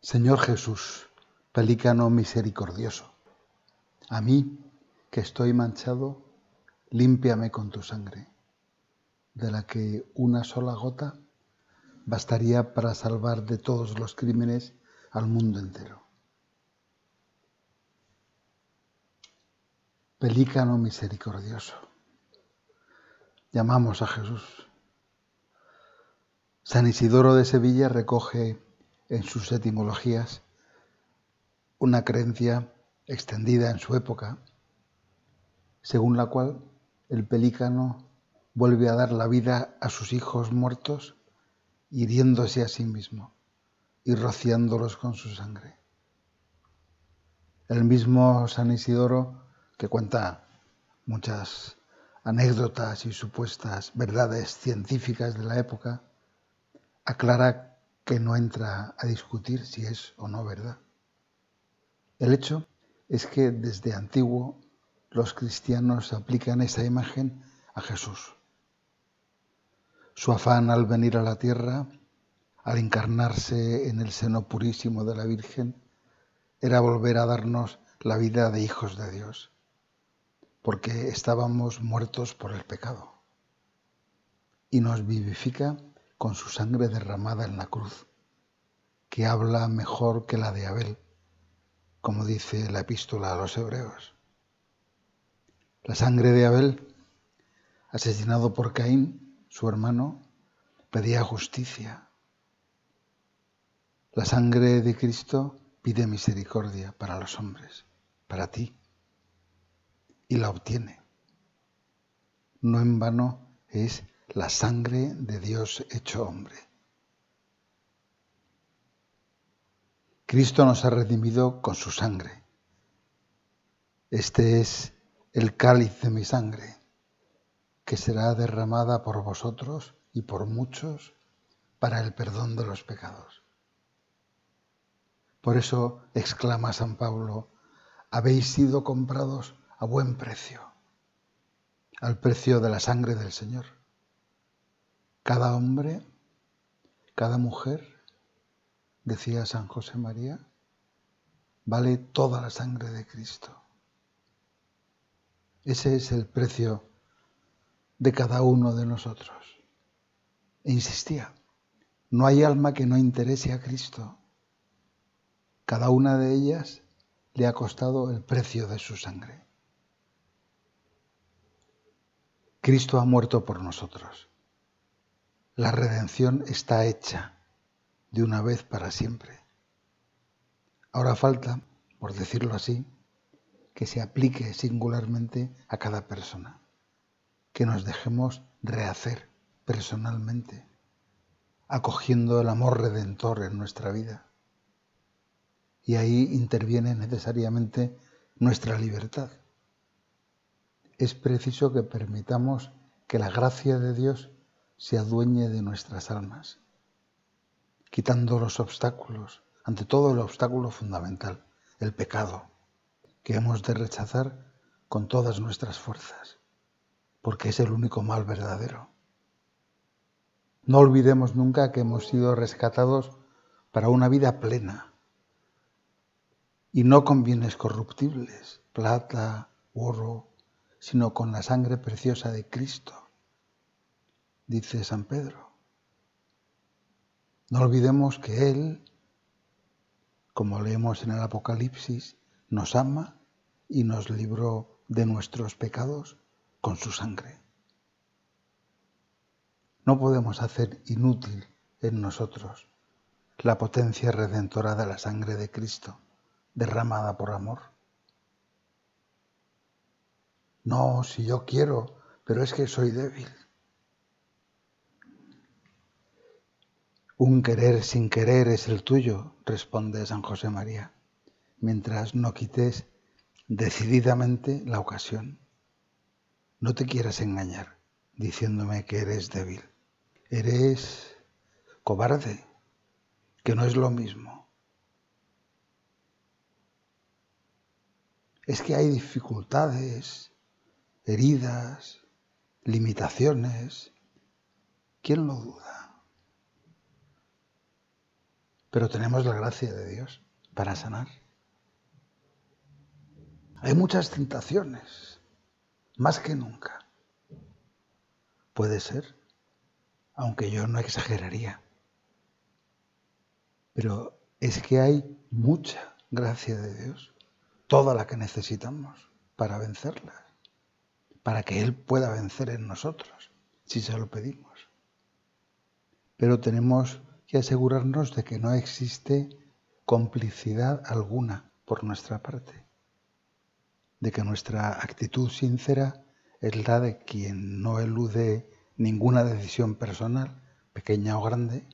Señor Jesús, pelícano misericordioso, a mí, que estoy manchado, límpiame con tu sangre, de la que una sola gota bastaría para salvar de todos los crímenes al mundo entero. Pelícano misericordioso. Llamamos a Jesús. San Isidoro de Sevilla recoge en sus etimologías una creencia extendida en su época, según la cual el pelícano vuelve a dar la vida a sus hijos muertos, hiriéndose a sí mismo y rociándolos con su sangre. El mismo San Isidoro, que cuenta muchas anécdotas y supuestas verdades científicas de la época, aclara que no entra a discutir si es o no verdad. El hecho es que desde antiguo los cristianos aplican esa imagen a Jesús. Su afán al venir a la tierra, al encarnarse en el seno purísimo de la Virgen, era volver a darnos la vida de hijos de Dios, porque estábamos muertos por el pecado. Y nos vivifica con su sangre derramada en la cruz, que habla mejor que la de Abel, como dice la epístola a los hebreos. La sangre de Abel, asesinado por Caín, su hermano, pedía justicia. La sangre de Cristo pide misericordia para los hombres, para ti, y la obtiene. No en vano es la sangre de Dios hecho hombre. Cristo nos ha redimido con su sangre. Este es el cáliz de mi sangre, que será derramada por vosotros y por muchos para el perdón de los pecados. Por eso exclama San Pablo, habéis sido comprados a buen precio, al precio de la sangre del Señor. Cada hombre, cada mujer, decía San José María, vale toda la sangre de Cristo. Ese es el precio de cada uno de nosotros. E insistía, no hay alma que no interese a Cristo. Cada una de ellas le ha costado el precio de su sangre. Cristo ha muerto por nosotros. La redención está hecha de una vez para siempre. Ahora falta, por decirlo así, que se aplique singularmente a cada persona, que nos dejemos rehacer personalmente, acogiendo el amor redentor en nuestra vida. Y ahí interviene necesariamente nuestra libertad. Es preciso que permitamos que la gracia de Dios se adueñe de nuestras almas, quitando los obstáculos, ante todo el obstáculo fundamental, el pecado, que hemos de rechazar con todas nuestras fuerzas, porque es el único mal verdadero. No olvidemos nunca que hemos sido rescatados para una vida plena y no con bienes corruptibles, plata, oro, sino con la sangre preciosa de Cristo dice San Pedro. No olvidemos que Él, como leemos en el Apocalipsis, nos ama y nos libró de nuestros pecados con su sangre. No podemos hacer inútil en nosotros la potencia redentora de la sangre de Cristo, derramada por amor. No, si yo quiero, pero es que soy débil. Un querer sin querer es el tuyo, responde San José María, mientras no quites decididamente la ocasión. No te quieras engañar diciéndome que eres débil. Eres cobarde, que no es lo mismo. Es que hay dificultades, heridas, limitaciones. ¿Quién lo duda? Pero tenemos la gracia de Dios para sanar. Hay muchas tentaciones, más que nunca. Puede ser, aunque yo no exageraría. Pero es que hay mucha gracia de Dios, toda la que necesitamos para vencerla, para que Él pueda vencer en nosotros, si se lo pedimos. Pero tenemos que asegurarnos de que no existe complicidad alguna por nuestra parte de que nuestra actitud sincera es la de quien no elude ninguna decisión personal, pequeña o grande,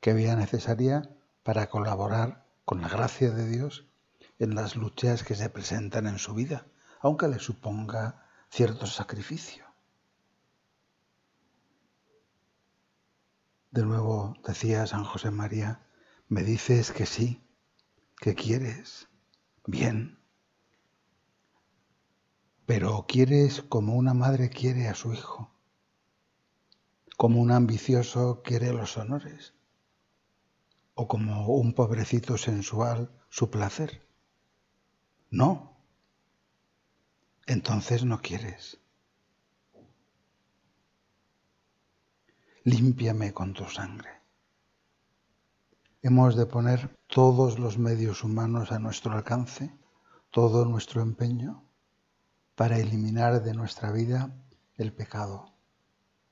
que vea necesaria para colaborar con la gracia de Dios en las luchas que se presentan en su vida, aunque le suponga cierto sacrificio. De nuevo decía San José María, me dices que sí, que quieres, bien, pero quieres como una madre quiere a su hijo, como un ambicioso quiere los honores, o como un pobrecito sensual su placer. No, entonces no quieres. Límpiame con tu sangre. Hemos de poner todos los medios humanos a nuestro alcance, todo nuestro empeño para eliminar de nuestra vida el pecado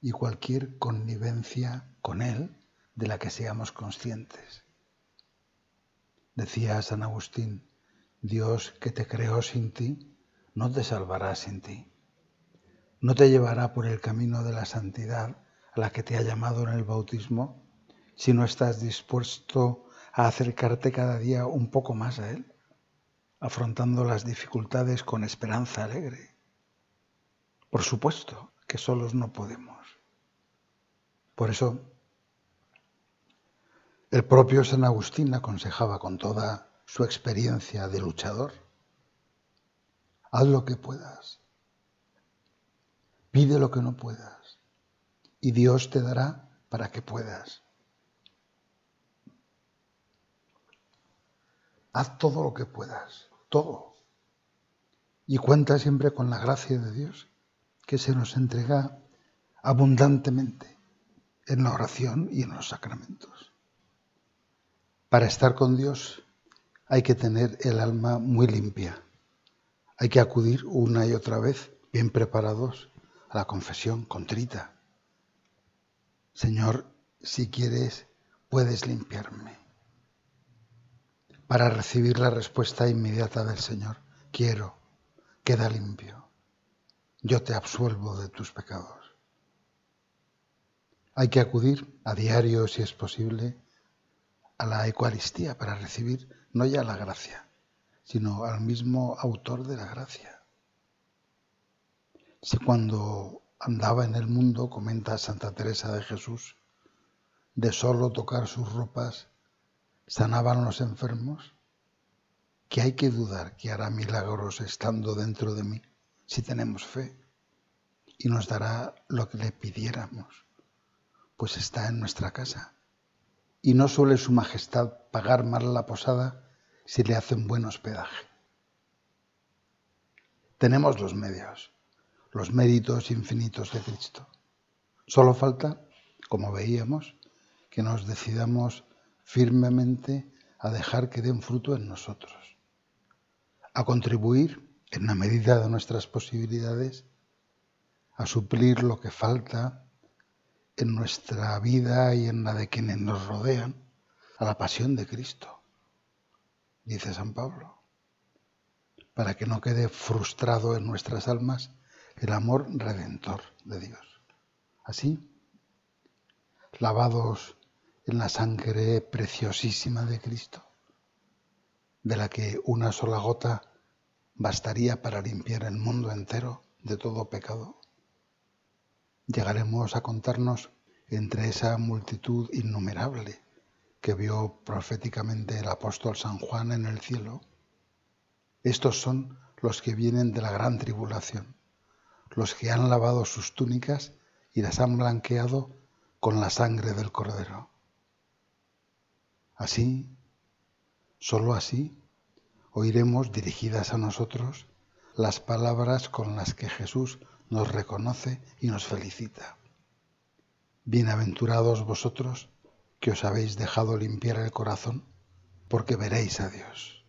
y cualquier connivencia con él de la que seamos conscientes. Decía San Agustín, Dios que te creó sin ti, no te salvará sin ti. No te llevará por el camino de la santidad a la que te ha llamado en el bautismo si no estás dispuesto a acercarte cada día un poco más a Él afrontando las dificultades con esperanza alegre. Por supuesto que solos no podemos. Por eso, el propio San Agustín aconsejaba con toda su experiencia de luchador, haz lo que puedas, pide lo que no puedas, y Dios te dará para que puedas. Haz todo lo que puedas todo. Y cuenta siempre con la gracia de Dios, que se nos entrega abundantemente en la oración y en los sacramentos. Para estar con Dios hay que tener el alma muy limpia. Hay que acudir una y otra vez, bien preparados, a la confesión contrita. Señor, si quieres, puedes limpiarme para recibir la respuesta inmediata del Señor. Quiero, queda limpio. Yo te absuelvo de tus pecados. Hay que acudir a diario, si es posible, a la Eucaristía para recibir no ya la gracia, sino al mismo autor de la gracia. Si cuando andaba en el mundo, comenta Santa Teresa de Jesús, de solo tocar sus ropas sanaban los enfermos, que hay que dudar que hará milagros estando dentro de mí si tenemos fe y nos dará lo que le pidiéramos, pues está en nuestra casa. Y no suele su majestad pagar mal la posada si le hacen buen hospedaje. Tenemos los medios, los méritos infinitos de Cristo. Solo falta, como veíamos, que nos decidamos firmemente a dejar que den fruto en nosotros, a contribuir en la medida de nuestras posibilidades a suplir lo que falta en nuestra vida y en la de quienes nos rodean a la pasión de Cristo, dice San Pablo, para que no quede frustrado en nuestras almas el amor redentor de Dios. Así, lavados en la sangre preciosísima de Cristo, de la que una sola gota bastaría para limpiar el mundo entero de todo pecado. Llegaremos a contarnos entre esa multitud innumerable que vio proféticamente el apóstol San Juan en el cielo. Estos son los que vienen de la gran tribulación, los que han lavado sus túnicas y las han blanqueado con la sangre del cordero. Así, sólo así, oiremos dirigidas a nosotros las palabras con las que Jesús nos reconoce y nos felicita. Bienaventurados vosotros que os habéis dejado limpiar el corazón, porque veréis a Dios.